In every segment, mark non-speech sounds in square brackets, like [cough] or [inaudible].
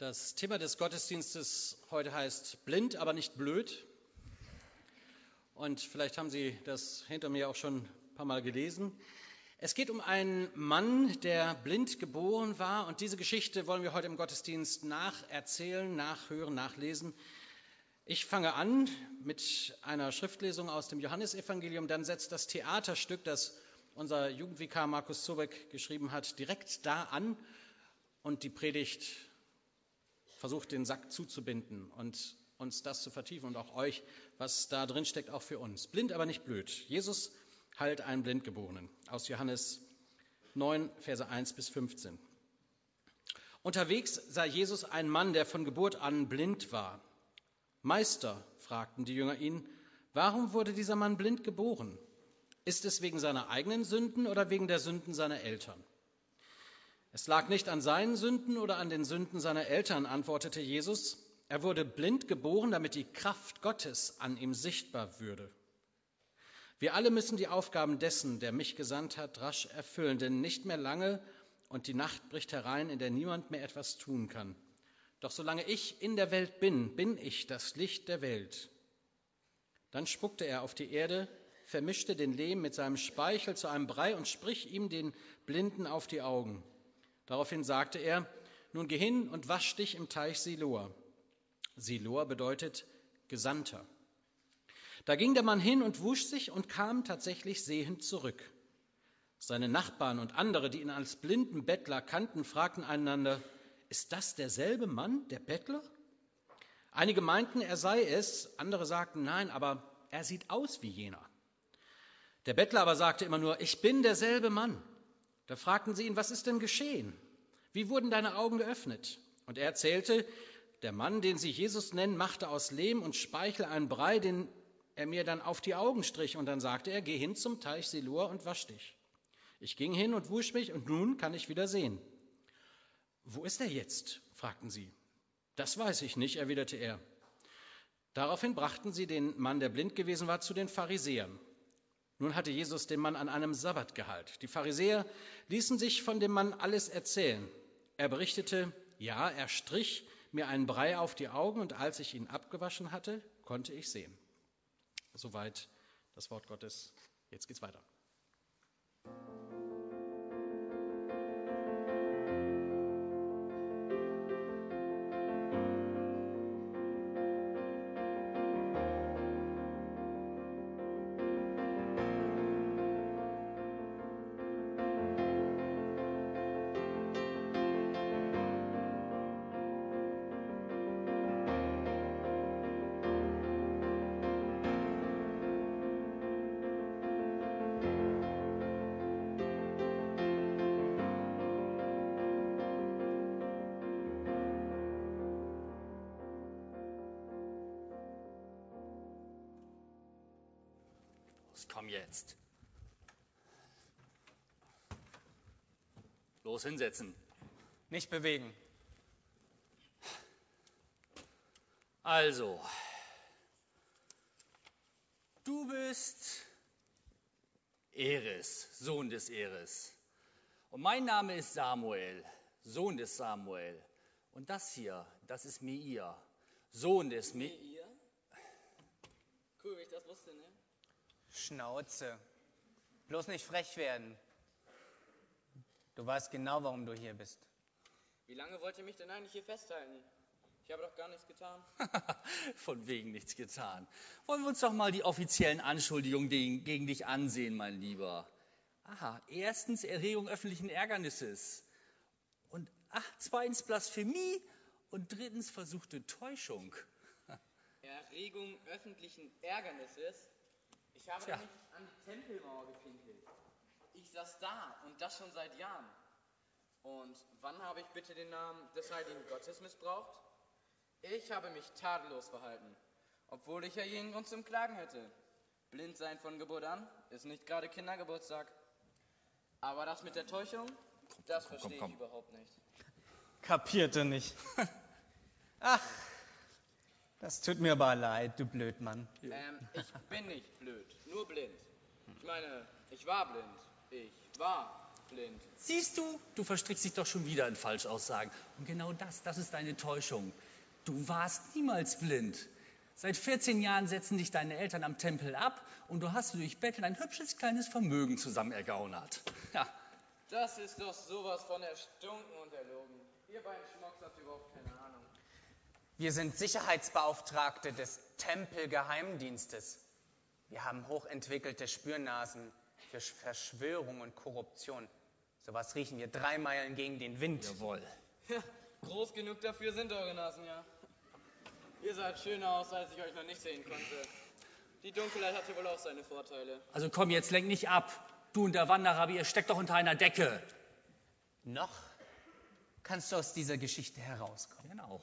Das Thema des Gottesdienstes heute heißt blind, aber nicht blöd. Und vielleicht haben Sie das hinter mir auch schon ein paar Mal gelesen. Es geht um einen Mann, der blind geboren war. Und diese Geschichte wollen wir heute im Gottesdienst nacherzählen, nachhören, nachlesen. Ich fange an mit einer Schriftlesung aus dem Johannesevangelium. Dann setzt das Theaterstück, das unser Jugendvikar Markus Zobeck geschrieben hat, direkt da an. Und die Predigt versucht, den Sack zuzubinden und uns das zu vertiefen und auch euch, was da drin steckt, auch für uns. Blind, aber nicht blöd. Jesus heilt einen Blindgeborenen aus Johannes 9, Verse 1 bis 15. Unterwegs sah Jesus einen Mann, der von Geburt an blind war. Meister, fragten die Jünger ihn, warum wurde dieser Mann blind geboren? Ist es wegen seiner eigenen Sünden oder wegen der Sünden seiner Eltern? Es lag nicht an seinen Sünden oder an den Sünden seiner Eltern, antwortete Jesus. Er wurde blind geboren, damit die Kraft Gottes an ihm sichtbar würde. Wir alle müssen die Aufgaben dessen, der mich gesandt hat, rasch erfüllen, denn nicht mehr lange und die Nacht bricht herein, in der niemand mehr etwas tun kann. Doch solange ich in der Welt bin, bin ich das Licht der Welt. Dann spuckte er auf die Erde, vermischte den Lehm mit seinem Speichel zu einem Brei und sprich ihm den Blinden auf die Augen. Daraufhin sagte er, nun geh hin und wasch dich im Teich Siloa. Siloa bedeutet Gesandter. Da ging der Mann hin und wusch sich und kam tatsächlich sehend zurück. Seine Nachbarn und andere, die ihn als blinden Bettler kannten, fragten einander, ist das derselbe Mann, der Bettler? Einige meinten, er sei es, andere sagten, nein, aber er sieht aus wie jener. Der Bettler aber sagte immer nur, ich bin derselbe Mann. Da fragten sie ihn, was ist denn geschehen? Wie wurden deine Augen geöffnet? Und er erzählte, der Mann, den sie Jesus nennen, machte aus Lehm und Speichel einen Brei, den er mir dann auf die Augen strich. Und dann sagte er, geh hin zum Teich Silur und wasch dich. Ich ging hin und wusch mich und nun kann ich wieder sehen. Wo ist er jetzt? fragten sie. Das weiß ich nicht, erwiderte er. Daraufhin brachten sie den Mann, der blind gewesen war, zu den Pharisäern. Nun hatte Jesus den Mann an einem Sabbat geheilt. Die Pharisäer ließen sich von dem Mann alles erzählen. Er berichtete, ja, er strich mir einen Brei auf die Augen und als ich ihn abgewaschen hatte, konnte ich sehen. Soweit das Wort Gottes. Jetzt geht's weiter. Komm jetzt. Los hinsetzen. Nicht bewegen. Also, du bist Eris, Sohn des Eris. Und mein Name ist Samuel, Sohn des Samuel. Und das hier, das ist Meir, Sohn des Meir. Cool, ich das wusste, ne? Schnauze. Bloß nicht frech werden. Du weißt genau, warum du hier bist. Wie lange wollt ihr mich denn eigentlich hier festhalten? Ich habe doch gar nichts getan. [laughs] Von wegen nichts getan. Wollen wir uns doch mal die offiziellen Anschuldigungen gegen dich ansehen, mein Lieber. Aha, erstens Erregung öffentlichen Ärgernisses. Und ach, zweitens Blasphemie und drittens versuchte Täuschung. [laughs] Erregung öffentlichen Ärgernisses? Ich habe Tja. nicht an die Tempelmauer gepinkelt. Ich saß da und das schon seit Jahren. Und wann habe ich bitte den Namen des heiligen Gottes missbraucht? Ich habe mich tadellos verhalten, obwohl ich ja jeden Grund zum Klagen hätte. Blind sein von Geburt an ist nicht gerade Kindergeburtstag. Aber das mit der Täuschung, das verstehe ich überhaupt nicht. Kapierte nicht. [laughs] Ach, das tut mir aber leid, du Blödmann. Ähm, ich bin nicht blöd, nur blind. Ich meine, ich war blind. Ich war blind. Siehst du, du verstrickst dich doch schon wieder in Falschaussagen. Und genau das, das ist deine Täuschung. Du warst niemals blind. Seit 14 Jahren setzen dich deine Eltern am Tempel ab und du hast durch Betteln ein hübsches kleines Vermögen zusammen ergaunert. Ja, Das ist doch sowas von erstunken und erlogen. Ihr beiden Schmocks habt überhaupt keine Ahnung. Wir sind Sicherheitsbeauftragte des Tempelgeheimdienstes. Wir haben hochentwickelte Spürnasen für Verschwörung und Korruption. Sowas riechen wir drei Meilen gegen den Wind. jawohl. Ja, groß genug dafür sind eure Nasen ja. Ihr seid schöner aus, als ich euch noch nicht sehen konnte. Die Dunkelheit hat hier wohl auch seine Vorteile. Also komm, jetzt lenk nicht ab. Du und der Wanderrabi, ihr steckt doch unter einer Decke. Noch kannst du aus dieser Geschichte herauskommen. Genau.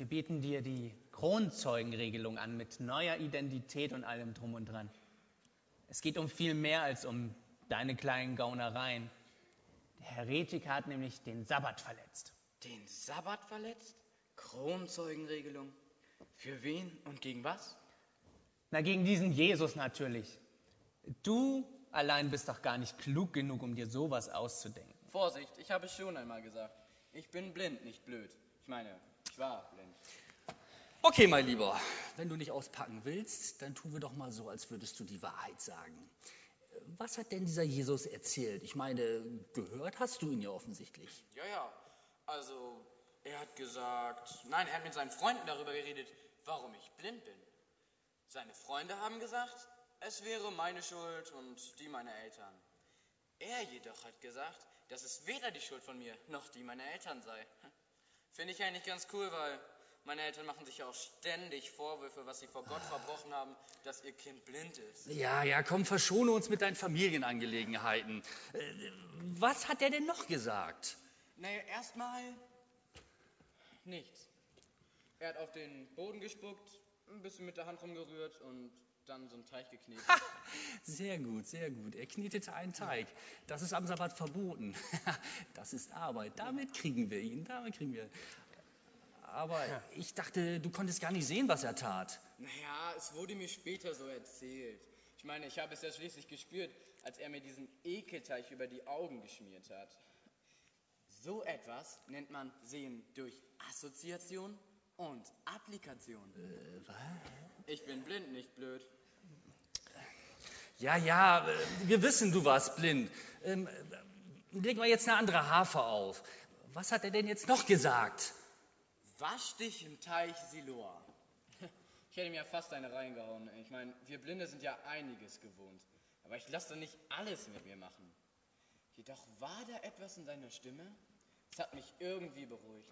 Wir bieten dir die Kronzeugenregelung an mit neuer Identität und allem drum und dran. Es geht um viel mehr als um deine kleinen Gaunereien. Der Heretiker hat nämlich den Sabbat verletzt. Den Sabbat verletzt? Kronzeugenregelung. Für wen und gegen was? Na, gegen diesen Jesus natürlich. Du allein bist doch gar nicht klug genug, um dir sowas auszudenken. Vorsicht, ich habe es schon einmal gesagt. Ich bin blind, nicht blöd. Ich meine, Okay, mein Lieber, wenn du nicht auspacken willst, dann tun wir doch mal so, als würdest du die Wahrheit sagen. Was hat denn dieser Jesus erzählt? Ich meine, gehört hast du ihn ja offensichtlich. Ja, ja. Also, er hat gesagt, nein, er hat mit seinen Freunden darüber geredet, warum ich blind bin. Seine Freunde haben gesagt, es wäre meine Schuld und die meiner Eltern. Er jedoch hat gesagt, dass es weder die Schuld von mir noch die meiner Eltern sei. Finde ich eigentlich ganz cool, weil meine Eltern machen sich ja auch ständig Vorwürfe, was sie vor Gott verbrochen haben, dass ihr Kind blind ist. Ja, ja, komm, verschone uns mit deinen Familienangelegenheiten. Äh, Was hat er denn noch gesagt? Naja, erstmal nichts. Er hat auf den Boden gespuckt, ein bisschen mit der Hand rumgerührt und dann so einen Teich geknetet. Sehr gut, sehr gut. Er knetete einen Teig. Das ist am Sabbat verboten. [laughs] Das ist Arbeit. Damit kriegen wir ihn. Damit kriegen wir. Aber ich dachte, du konntest gar nicht sehen, was er tat. Naja, es wurde mir später so erzählt. Ich meine, ich habe es ja schließlich gespürt, als er mir diesen Ekelteich über die Augen geschmiert hat. So etwas nennt man Sehen durch Assoziation und Applikation. Äh, was? Ich bin blind, nicht blöd. Ja, ja, äh, wir wissen, du warst blind. Ähm, äh, leg mal jetzt eine andere Harfe auf. Was hat er denn jetzt noch gesagt? Wasch dich im Teich Siloa. Ich hätte mir ja fast eine reingehauen. Ich meine, wir Blinde sind ja einiges gewohnt. Aber ich lasse doch nicht alles mit mir machen. Jedoch war da etwas in seiner Stimme, das hat mich irgendwie beruhigt.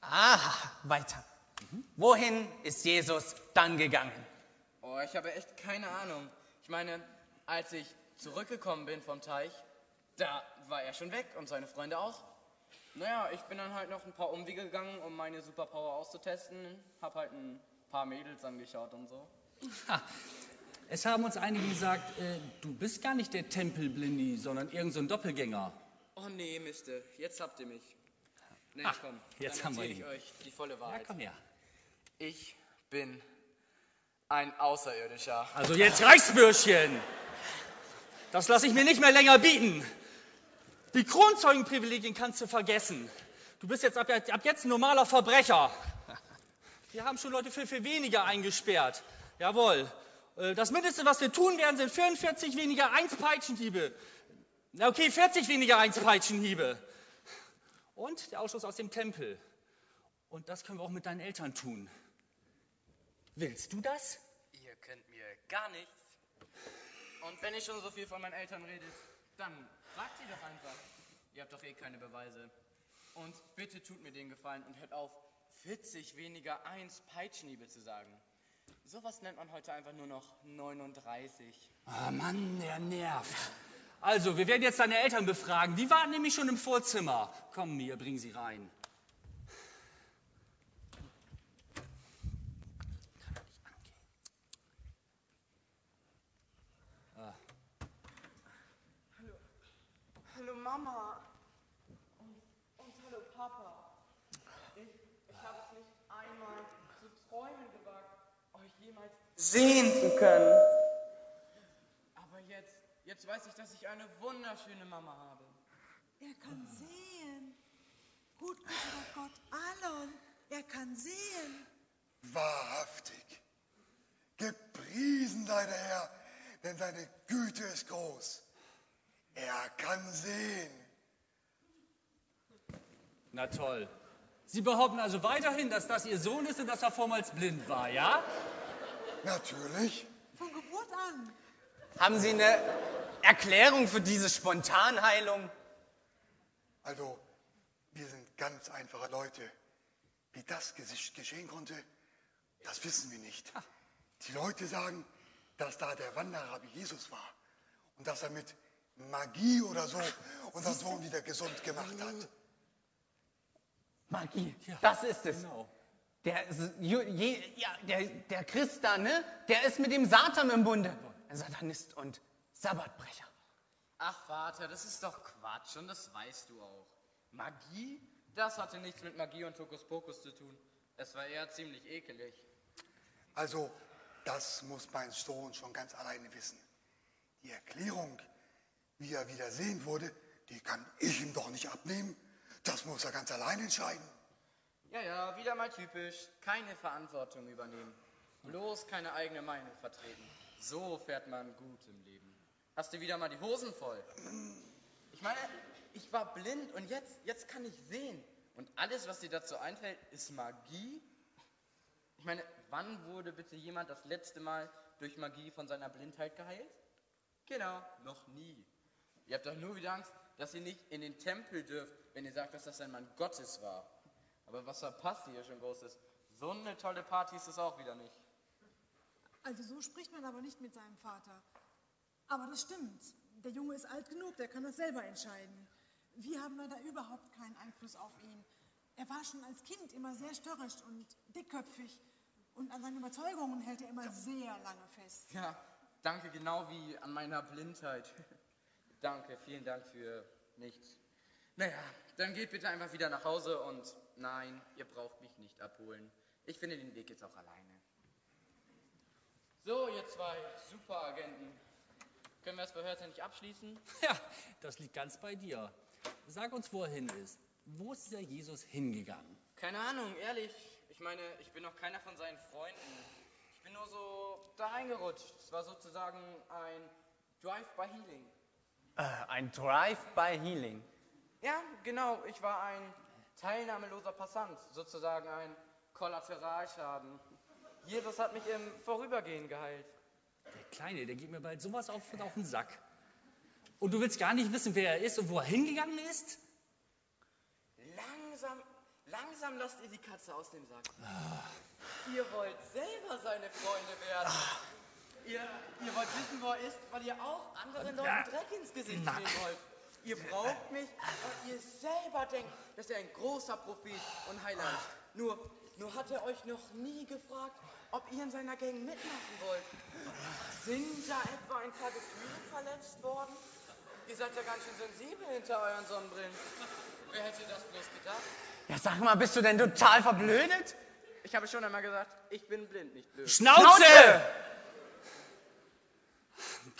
Ah, weiter. Wohin ist Jesus dann gegangen? Oh, ich habe echt keine Ahnung. Ich meine, als ich zurückgekommen bin vom Teich, da war er schon weg und seine Freunde auch. Naja, ich bin dann halt noch ein paar Umwege gegangen, um meine Superpower auszutesten. Hab halt ein paar Mädels angeschaut und so. Ha, es haben uns einige gesagt, äh, du bist gar nicht der Tempelblindi, sondern irgend so ein Doppelgänger. Oh nee, Mister, jetzt habt ihr mich. Nee, Ach, komm, jetzt haben wir erzähl ich ihn. euch die volle Ja, Wahrheit. komm her. Ich bin ein Außerirdischer. Also jetzt reicht's, Bürschchen. Das lasse ich mir nicht mehr länger bieten. Die Kronzeugenprivilegien kannst du vergessen. Du bist jetzt ab, ab jetzt ein normaler Verbrecher. Wir haben schon Leute viel, viel weniger eingesperrt. Jawohl. Äh, Das Mindeste, was wir tun werden, sind 44 weniger Einspeitschenhiebe. Na okay, 40 weniger Einspeitschenhiebe. Und der Ausschluss aus dem Tempel. Und das können wir auch mit deinen Eltern tun. Willst du das? Ihr könnt mir gar nichts. Und wenn ihr schon so viel von meinen Eltern redet, dann fragt sie doch einfach. Ihr habt doch eh keine Beweise. Und bitte tut mir den Gefallen und hört auf, 40 weniger 1 Peitschenhiebe zu sagen. Sowas nennt man heute einfach nur noch 39. Ah, Mann, der nervt. Also, wir werden jetzt deine Eltern befragen. Die warten nämlich schon im Vorzimmer. Komm, Mia, bring sie rein. Hallo Mama. Und, und hallo Papa. Ich, ich habe es nicht einmal zu träumen gewagt, euch jemals sehen zu können. Aber jetzt, jetzt weiß ich, dass ich eine wunderschöne Mama habe. Er kann sehen. Gut, guter Gott, Alon, er kann sehen. Wahrhaftig. Gepriesen sei der Herr, denn seine Güte ist groß. Er kann sehen. Na toll. Sie behaupten also weiterhin, dass das Ihr Sohn ist und dass er vormals blind war, ja? Natürlich. Von Geburt an. Haben Sie eine Erklärung für diese Spontanheilung? Also, wir sind ganz einfache Leute. Wie das Gesicht geschehen konnte, das wissen wir nicht. Die Leute sagen, dass da der Wanderrabbi Jesus war und dass er mit Magie oder so unseren Sohn wieder gesund gemacht hat. Magie, das ist es. Genau. Der, ist- ja, der, der Christ da, ne? Der ist mit dem Satan im Bunde. Ein Satanist und Sabbatbrecher. Ach Vater, das ist doch Quatsch und das weißt du auch. Magie? Das hatte nichts mit Magie und Hokuspokus zu tun. Es war eher ziemlich ekelig. Also, das muss mein Sohn schon ganz alleine wissen. Die Erklärung, wie er wieder sehen wurde, die kann ich ihm doch nicht abnehmen. Das muss er ganz allein entscheiden. Ja, ja, wieder mal typisch. Keine Verantwortung übernehmen. Bloß keine eigene Meinung vertreten. So fährt man gut im Leben. Hast du wieder mal die Hosen voll? Ich meine, ich war blind und jetzt, jetzt kann ich sehen. Und alles, was dir dazu einfällt, ist Magie? Ich meine, wann wurde bitte jemand das letzte Mal durch Magie von seiner Blindheit geheilt? Genau, noch nie. Ihr habt doch nur wieder Angst, dass ihr nicht in den Tempel dürft, wenn ihr sagt, dass das ein Mann Gottes war. Aber was verpasst ihr hier schon Großes? So eine tolle Party ist es auch wieder nicht. Also so spricht man aber nicht mit seinem Vater. Aber das stimmt. Der Junge ist alt genug, der kann das selber entscheiden. Wir haben leider überhaupt keinen Einfluss auf ihn. Er war schon als Kind immer sehr störrisch und dickköpfig. Und an seinen Überzeugungen hält er immer sehr lange fest. Ja, danke genau wie an meiner Blindheit. [laughs] danke, vielen Dank für nichts. Naja, dann geht bitte einfach wieder nach Hause und nein, ihr braucht mich nicht abholen. Ich finde den Weg jetzt auch alleine. So, ihr zwei Superagenten. Können wir das Verhör jetzt endlich abschließen? [laughs] Ja, das liegt ganz bei dir. Sag uns, wo er hin ist. Wo ist dieser Jesus hingegangen? Keine Ahnung, ehrlich. Ich meine, ich bin noch keiner von seinen Freunden. Ich bin nur so da reingerutscht. Es war sozusagen ein Drive-by-Healing. Äh, ein Drive-by-Healing. Ja, genau. Ich war ein teilnahmeloser Passant, sozusagen ein Kollateralschaden. Jesus hat mich im Vorübergehen geheilt. Der Kleine, der geht mir bald sowas auf, auf den Sack. Und du willst gar nicht wissen, wer er ist und wo er hingegangen ist? Langsam, langsam lasst ihr die Katze aus dem Sack. Ihr wollt selber seine Freunde werden. Ihr, ihr wollt wissen, wo er ist, weil ihr auch anderen Leuten Dreck ins Gesicht Na. spielen wollt. Ihr braucht mich, weil ihr selber denkt, dass er ein großer Prophet und Heiler ist. Nur, nur hat er euch noch nie gefragt, ob ihr in seiner Gang mitmachen wollt. Sind da etwa ein paar Gefühle verletzt worden? Ihr seid ja ganz schön sensibel hinter euren Sonnenbrillen. Wer hätte das bloß gedacht? Ja, sag mal, bist du denn total verblödet? Ich habe schon einmal gesagt, ich bin blind, nicht blöd. Schnauze!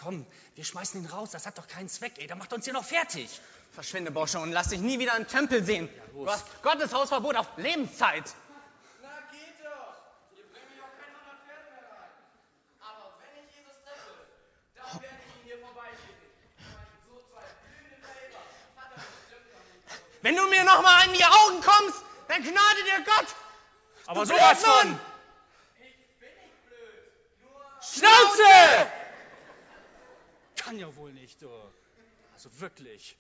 Komm, wir schmeißen ihn raus, das hat doch keinen Zweck, ey, der macht uns hier noch fertig. Verschwinde, Bosche, und lass dich nie wieder im Tempel sehen. los. du hast Gottes Hausverbot auf Lebenszeit. Na geht doch! Ihr bringt mich auf kein 100 Pferde mehr rein. Aber wenn ich Jesus treffe, dann werde ich ihn hier vorbeischicken. So zwei blühende Weiber hat er bestimmt noch nie. Wenn du mir noch mal in die Augen kommst, dann gnade dir Gott. Aber Du sowas Blödmann! von! Ich bin nicht blöd. Nur Schnauze! Kann ja wohl nicht, du. Also wirklich.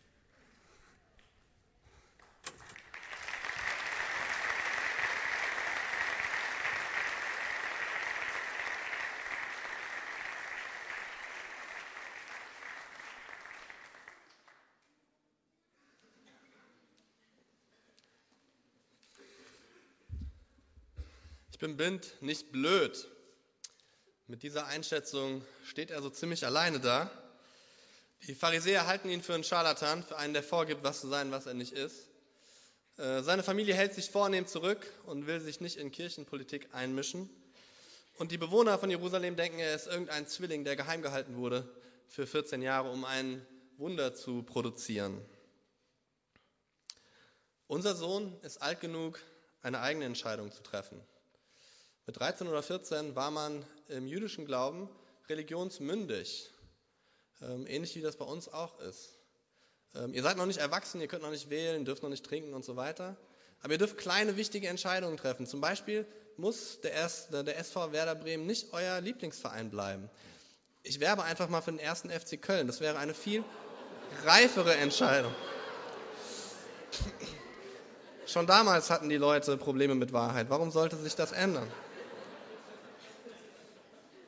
Ich bin blind, nicht blöd. Mit dieser Einschätzung steht er so ziemlich alleine da. Die Pharisäer halten ihn für einen Scharlatan, für einen, der vorgibt, was zu sein, was er nicht ist. Äh, Seine Familie hält sich vornehm zurück und will sich nicht in Kirchenpolitik einmischen. Und die Bewohner von Jerusalem denken, er ist irgendein Zwilling, der geheim gehalten wurde für 14 Jahre, um ein Wunder zu produzieren. Unser Sohn ist alt genug, eine eigene Entscheidung zu treffen. Mit 13 oder 14 war man im jüdischen Glauben religionsmündig, ähm, ähnlich wie das bei uns auch ist. Ähm, ihr seid noch nicht erwachsen, ihr könnt noch nicht wählen, dürft noch nicht trinken und so weiter. Aber ihr dürft kleine, wichtige Entscheidungen treffen. Zum Beispiel muss der, erste, der SV Werder Bremen nicht euer Lieblingsverein bleiben. Ich werbe einfach mal für den ersten FC Köln. Das wäre eine viel reifere Entscheidung. Schon damals hatten die Leute Probleme mit Wahrheit. Warum sollte sich das ändern?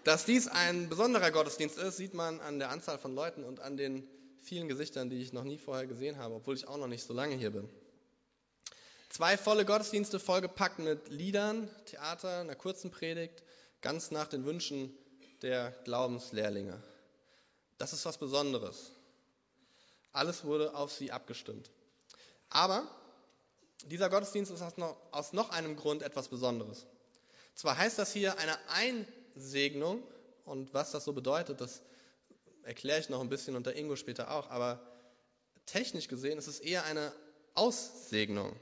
Dass dies ein besonderer Gottesdienst ist, sieht man an der Anzahl von Leuten und an den vielen Gesichtern, die ich noch nie vorher gesehen habe, obwohl ich auch noch nicht so lange hier bin. Zwei volle Gottesdienste vollgepackt mit Liedern, Theater, einer kurzen Predigt, ganz nach den Wünschen der Glaubenslehrlinge. Das ist was Besonderes. Alles wurde auf sie abgestimmt. Aber dieser Gottesdienst ist aus noch einem Grund etwas Besonderes. Zwar heißt das hier eine Einsegnung, und was das so bedeutet, das erkläre ich noch ein bisschen unter Ingo später auch, aber technisch gesehen ist es eher eine Aussegnung.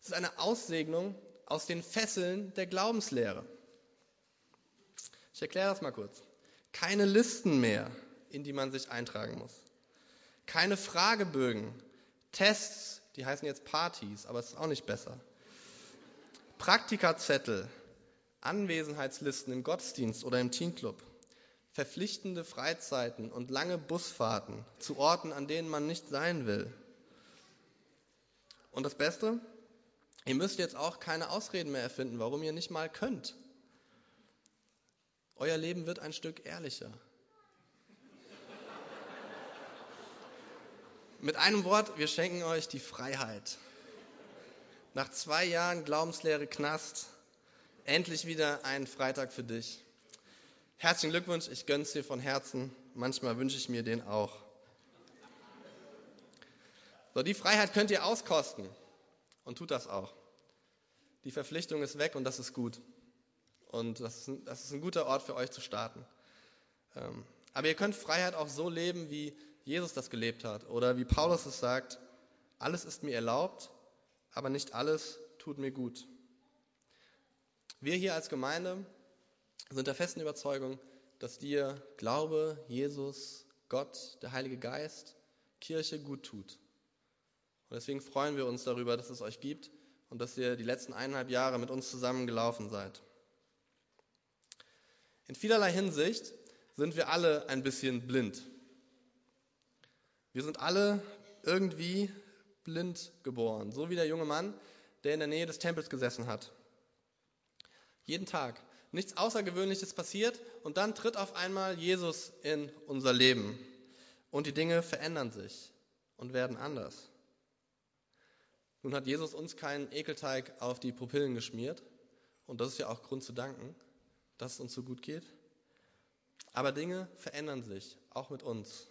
Es ist eine Aussegnung aus den Fesseln der Glaubenslehre. Ich erkläre das mal kurz. Keine Listen mehr, in die man sich eintragen muss. Keine Fragebögen, Tests, die heißen jetzt Partys, aber es ist auch nicht besser. Praktikazettel, Anwesenheitslisten im Gottesdienst oder im Teamclub verpflichtende Freizeiten und lange Busfahrten zu Orten, an denen man nicht sein will. Und das Beste, ihr müsst jetzt auch keine Ausreden mehr erfinden, warum ihr nicht mal könnt. Euer Leben wird ein Stück ehrlicher. Mit einem Wort, wir schenken euch die Freiheit. Nach zwei Jahren Glaubenslehre Knast, endlich wieder ein Freitag für dich. Herzlichen Glückwunsch, ich gönne es dir von Herzen. Manchmal wünsche ich mir den auch. So, die Freiheit könnt ihr auskosten und tut das auch. Die Verpflichtung ist weg und das ist gut. Und das ist ein, das ist ein guter Ort für euch zu starten. Ähm, aber ihr könnt Freiheit auch so leben, wie Jesus das gelebt hat. Oder wie Paulus es sagt, alles ist mir erlaubt, aber nicht alles tut mir gut. Wir hier als Gemeinde sind der festen Überzeugung, dass dir Glaube, Jesus, Gott, der Heilige Geist, Kirche gut tut. Und deswegen freuen wir uns darüber, dass es euch gibt und dass ihr die letzten eineinhalb Jahre mit uns zusammen gelaufen seid. In vielerlei Hinsicht sind wir alle ein bisschen blind. Wir sind alle irgendwie blind geboren, so wie der junge Mann, der in der Nähe des Tempels gesessen hat. Jeden Tag nichts Außergewöhnliches passiert und dann tritt auf einmal Jesus in unser Leben und die Dinge verändern sich und werden anders. Nun hat Jesus uns keinen Ekelteig auf die Pupillen geschmiert und das ist ja auch Grund zu danken, dass es uns so gut geht. Aber Dinge verändern sich, auch mit uns.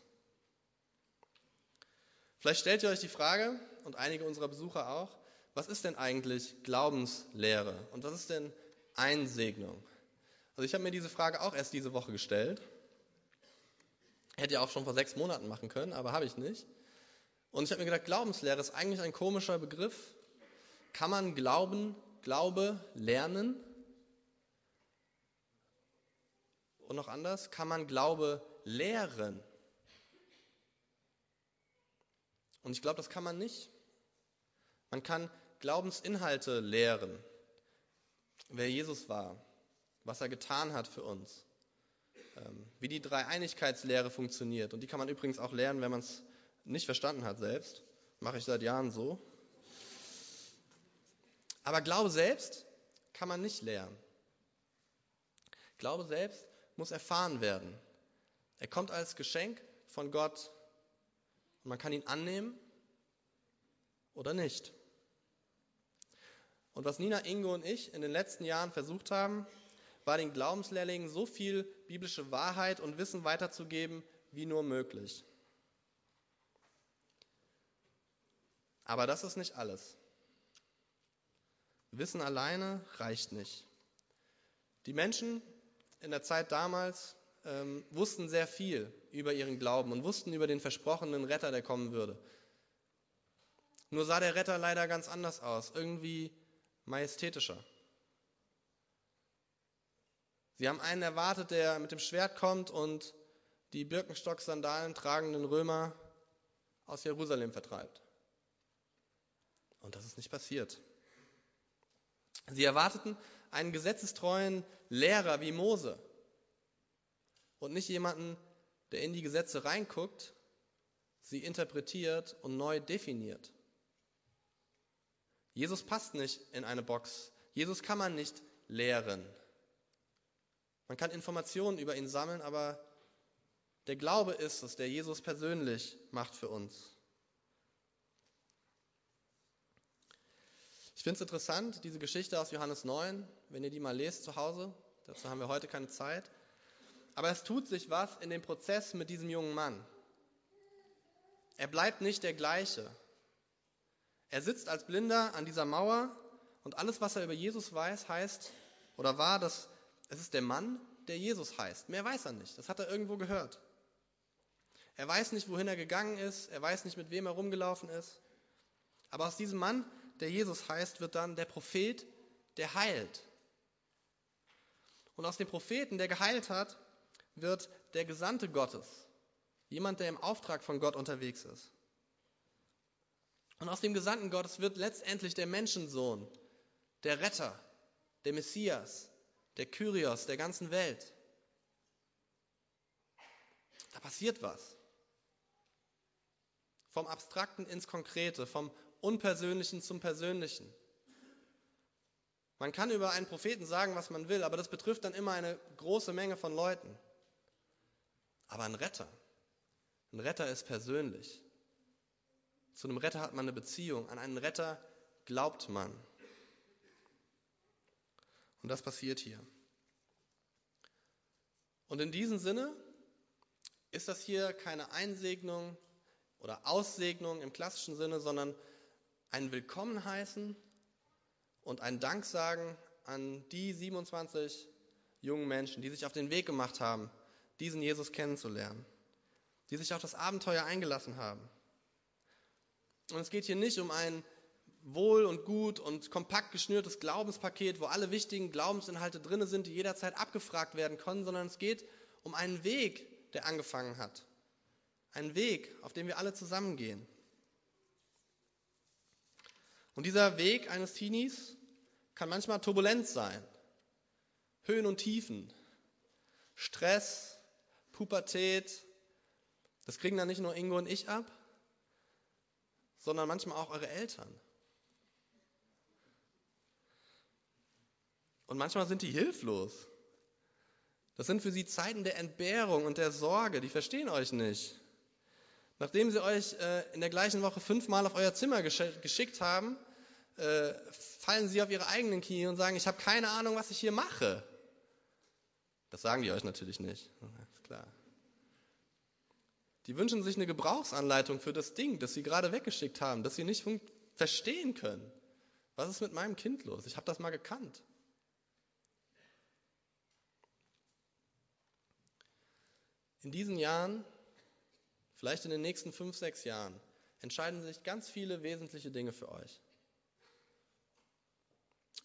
Vielleicht stellt ihr euch die Frage, und einige unserer Besucher auch, was ist denn eigentlich Glaubenslehre und was ist denn Einsegnung? Also ich habe mir diese Frage auch erst diese Woche gestellt. Hätte ja auch schon vor sechs Monaten machen können, aber habe ich nicht. Und ich habe mir gedacht, Glaubenslehre ist eigentlich ein komischer Begriff. Kann man Glauben, Glaube lernen? Und noch anders, kann man Glaube lehren? Und ich glaube, das kann man nicht. Man kann Glaubensinhalte lehren, wer Jesus war, was er getan hat für uns, ähm, wie die Dreieinigkeitslehre funktioniert. Und die kann man übrigens auch lernen, wenn man es nicht verstanden hat selbst. Mache ich seit Jahren so. Aber Glaube selbst kann man nicht lernen. Glaube selbst muss erfahren werden. Er kommt als Geschenk von Gott und man kann ihn annehmen oder nicht. Und was Nina, Ingo und ich in den letzten Jahren versucht haben, war den Glaubenslehrlingen so viel biblische Wahrheit und Wissen weiterzugeben, wie nur möglich. Aber das ist nicht alles. Wissen alleine reicht nicht. Die Menschen in der Zeit damals ähm, wussten sehr viel über ihren Glauben und wussten über den versprochenen Retter, der kommen würde. Nur sah der Retter leider ganz anders aus, irgendwie majestätischer. Sie haben einen erwartet, der mit dem Schwert kommt und die Birkenstock-Sandalen tragenden Römer aus Jerusalem vertreibt. Und das ist nicht passiert. Sie erwarteten einen gesetzestreuen Lehrer wie Mose und nicht jemanden, der in die Gesetze reinguckt, sie interpretiert und neu definiert. Jesus passt nicht in eine Box. Jesus kann man nicht lehren. Man kann Informationen über ihn sammeln, aber der Glaube ist es, der Jesus persönlich macht für uns. Ich finde es interessant, diese Geschichte aus Johannes 9, wenn ihr die mal lest zu Hause. Dazu haben wir heute keine Zeit. Aber es tut sich was in dem Prozess mit diesem jungen Mann. Er bleibt nicht der gleiche. Er sitzt als Blinder an dieser Mauer und alles, was er über Jesus weiß, heißt oder war, dass es ist der Mann, der Jesus heißt. Mehr weiß er nicht. Das hat er irgendwo gehört. Er weiß nicht, wohin er gegangen ist. Er weiß nicht, mit wem er rumgelaufen ist. Aber aus diesem Mann, der Jesus heißt, wird dann der Prophet, der heilt. Und aus dem Propheten, der geheilt hat, wird der Gesandte Gottes. Jemand, der im Auftrag von Gott unterwegs ist. Und aus dem Gesandten Gottes wird letztendlich der Menschensohn, der Retter, der Messias, der Kyrios der ganzen Welt. Da passiert was. Vom Abstrakten ins Konkrete, vom Unpersönlichen zum Persönlichen. Man kann über einen Propheten sagen, was man will, aber das betrifft dann immer eine große Menge von Leuten. Aber ein Retter, ein Retter ist persönlich. Zu einem Retter hat man eine Beziehung, an einen Retter glaubt man. Und das passiert hier. Und in diesem Sinne ist das hier keine Einsegnung oder Aussegnung im klassischen Sinne, sondern ein Willkommen heißen und ein Danksagen an die 27 jungen Menschen, die sich auf den Weg gemacht haben, diesen Jesus kennenzulernen, die sich auf das Abenteuer eingelassen haben. Und es geht hier nicht um ein wohl und gut und kompakt geschnürtes Glaubenspaket, wo alle wichtigen Glaubensinhalte drin sind, die jederzeit abgefragt werden können, sondern es geht um einen Weg, der angefangen hat. Ein Weg, auf dem wir alle zusammengehen. Und dieser Weg eines Teenies kann manchmal turbulent sein. Höhen und Tiefen, Stress, Pubertät. Das kriegen dann nicht nur Ingo und ich ab, sondern manchmal auch eure Eltern. Und manchmal sind die hilflos. Das sind für sie Zeiten der Entbehrung und der Sorge. Die verstehen euch nicht. Nachdem sie euch äh, in der gleichen Woche fünfmal auf euer Zimmer geschickt haben, äh, fallen sie auf ihre eigenen Knie und sagen, ich habe keine Ahnung, was ich hier mache. Das sagen die euch natürlich nicht. [laughs] Ist klar. Die wünschen sich eine Gebrauchsanleitung für das Ding, das sie gerade weggeschickt haben, das sie nicht verstehen können. Was ist mit meinem Kind los? Ich habe das mal gekannt. In diesen Jahren, vielleicht in den nächsten fünf, sechs Jahren, entscheiden sich ganz viele wesentliche Dinge für euch.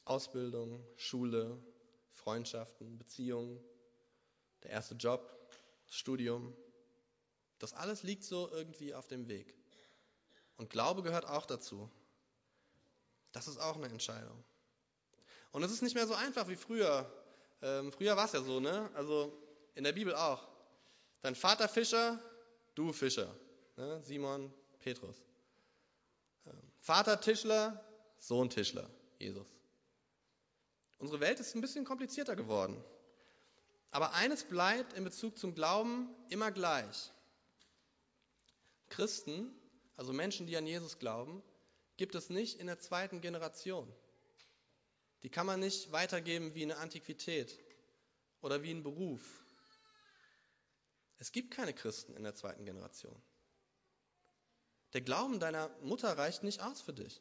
Ausbildung, Schule, Freundschaften, Beziehungen, der erste Job, Studium. Das alles liegt so irgendwie auf dem Weg. Und Glaube gehört auch dazu. Das ist auch eine Entscheidung. Und es ist nicht mehr so einfach wie früher. Ähm, früher war es ja so, ne? Also in der Bibel auch. Dein Vater Fischer, du Fischer. Ne? Simon, Petrus. Ähm, Vater Tischler, Sohn Tischler, Jesus. Unsere Welt ist ein bisschen komplizierter geworden. Aber eines bleibt in Bezug zum Glauben immer gleich. Christen, also Menschen, die an Jesus glauben, gibt es nicht in der zweiten Generation. Die kann man nicht weitergeben wie eine Antiquität oder wie ein Beruf es gibt keine Christen in der zweiten Generation. Der Glauben deiner Mutter reicht nicht aus für dich.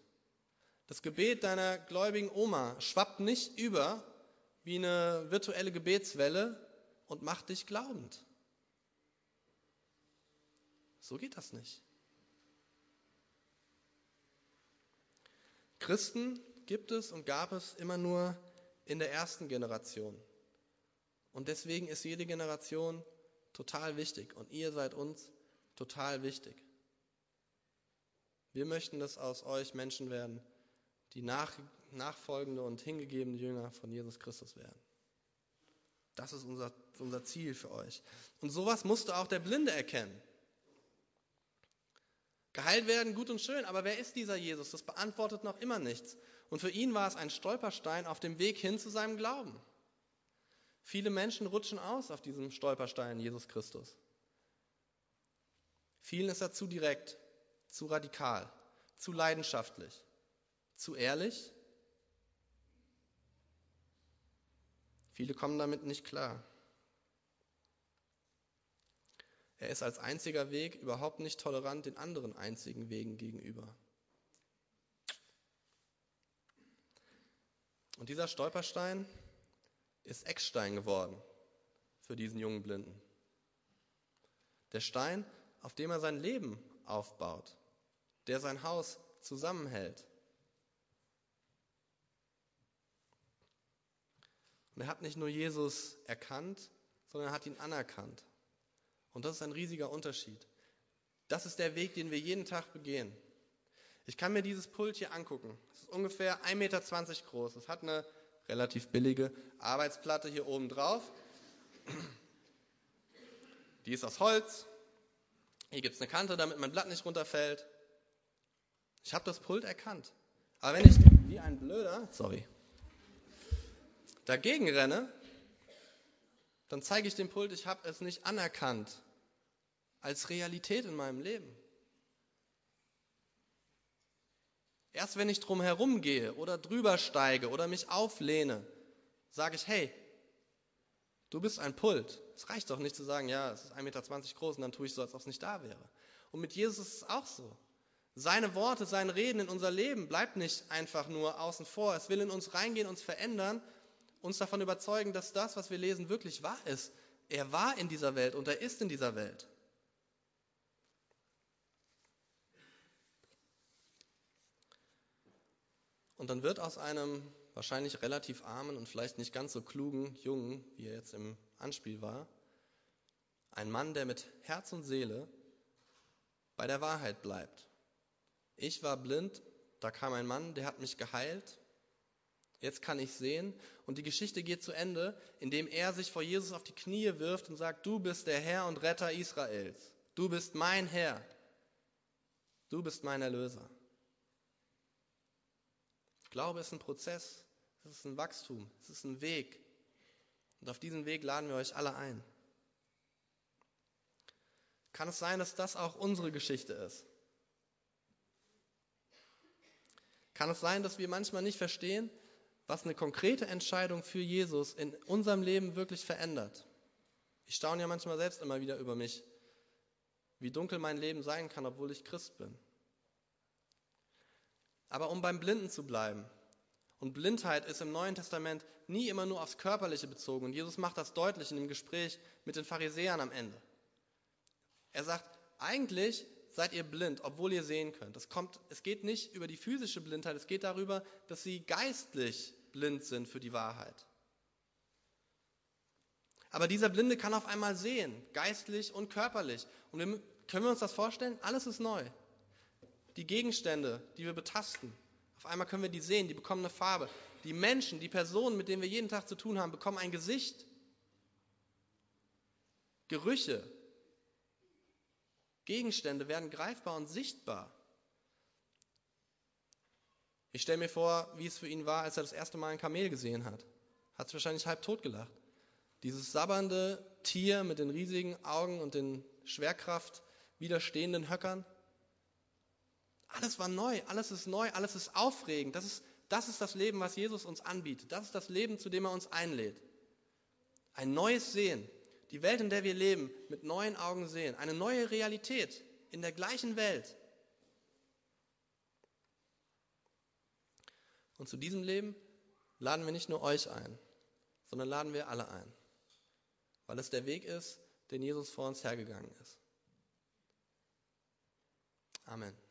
Das Gebet deiner gläubigen Oma schwappt nicht über wie eine virtuelle Gebetswelle und macht dich glaubend. So geht das nicht. Christen gibt es und gab es immer nur in der ersten Generation. Und deswegen ist jede Generation total wichtig und ihr seid uns total wichtig. Wir möchten, dass aus euch Menschen werden, die nach, nachfolgende und hingegebene Jünger von Jesus Christus werden. Das ist unser, unser Ziel für euch. Und sowas musste auch der Blinde erkennen. Geheilt werden, gut und schön, aber wer ist dieser Jesus? Das beantwortet noch immer nichts. Und für ihn war es ein Stolperstein auf dem Weg hin zu seinem Glauben. Viele Menschen rutschen aus auf diesem Stolperstein Jesus Christus. Vielen ist er zu direkt, zu radikal, zu leidenschaftlich, zu ehrlich. Viele kommen damit nicht klar. Er ist als einziger Weg überhaupt nicht tolerant den anderen einzigen Wegen gegenüber. Und dieser Stolperstein ist Eckstein geworden für diesen jungen Blinden. Der Stein, auf dem er sein Leben aufbaut, der sein Haus zusammenhält. Und er hat nicht nur Jesus erkannt, sondern er hat ihn anerkannt. Und das ist ein riesiger Unterschied. Das ist der Weg, den wir jeden Tag begehen. Ich kann mir dieses Pult hier angucken. Es ist ungefähr 1,20 Meter groß. Es hat eine relativ billige Arbeitsplatte hier oben drauf. Die ist aus Holz. Hier gibt es eine Kante, damit mein Blatt nicht runterfällt. Ich habe das Pult erkannt. Aber wenn ich wie ein Blöder, sorry, dagegen renne, dann zeige ich dem Pult, ich habe es nicht anerkannt als Realität in meinem Leben. Erst wenn ich drum herum gehe oder drüber steige oder mich auflehne, sage ich, hey, du bist ein Pult. Es reicht doch nicht zu sagen, ja, es ist 1,20 Meter groß und dann tue ich so, als ob es nicht da wäre. Und mit Jesus ist es auch so. Seine Worte, sein Reden in unser Leben bleibt nicht einfach nur außen vor. Es will in uns reingehen, uns verändern, uns davon überzeugen, dass das, was wir lesen, wirklich wahr ist. Er war in dieser Welt und er ist in dieser Welt. Und dann wird aus einem wahrscheinlich relativ armen und vielleicht nicht ganz so klugen Jungen, wie er jetzt im Anspiel war, ein Mann, der mit Herz und Seele bei der Wahrheit bleibt. Ich war blind, da kam ein Mann, der hat mich geheilt. Jetzt kann ich sehen. Und die Geschichte geht zu Ende, indem er sich vor Jesus auf die Knie wirft und sagt, du bist der Herr und Retter Israels. Du bist mein Herr. Du bist mein Erlöser. Glaube ist ein Prozess, es ist ein Wachstum, es ist ein Weg. Und auf diesen Weg laden wir euch alle ein. Kann es sein, dass das auch unsere Geschichte ist? Kann es sein, dass wir manchmal nicht verstehen, was eine konkrete Entscheidung für Jesus in unserem Leben wirklich verändert? Ich staune ja manchmal selbst immer wieder über mich, wie dunkel mein Leben sein kann, obwohl ich Christ bin. Aber um beim Blinden zu bleiben, und Blindheit ist im Neuen Testament nie immer nur aufs Körperliche bezogen. Und Jesus macht das deutlich in dem Gespräch mit den Pharisäern am Ende. Er sagt, eigentlich seid ihr blind, obwohl ihr sehen könnt. Es, kommt, es geht nicht über die physische Blindheit, es geht darüber, dass sie geistlich blind sind für die Wahrheit. Aber dieser Blinde kann auf einmal sehen, geistlich und körperlich. Und wir, können wir uns das vorstellen? Alles ist neu die Gegenstände, die wir betasten, auf einmal können wir die sehen, die bekommen eine Farbe. Die Menschen, die Personen, mit denen wir jeden Tag zu tun haben, bekommen ein Gesicht. Gerüche, Gegenstände werden greifbar und sichtbar. Ich stelle mir vor, wie es für ihn war, als er das erste Mal ein Kamel gesehen hat. Hat es wahrscheinlich halb tot gelacht. Dieses sabbernde Tier mit den riesigen Augen und den Schwerkraft widerstehenden Höckern. Alles war neu, alles ist neu, alles ist aufregend. Das ist, das ist das Leben, was Jesus uns anbietet. Das ist das Leben, zu dem er uns einlädt. Ein neues Sehen. Die Welt, in der wir leben, mit neuen Augen sehen. Eine neue Realität in der gleichen Welt. Und zu diesem Leben laden wir nicht nur euch ein, sondern laden wir alle ein. Weil es der Weg ist, den Jesus vor uns hergegangen ist. Amen.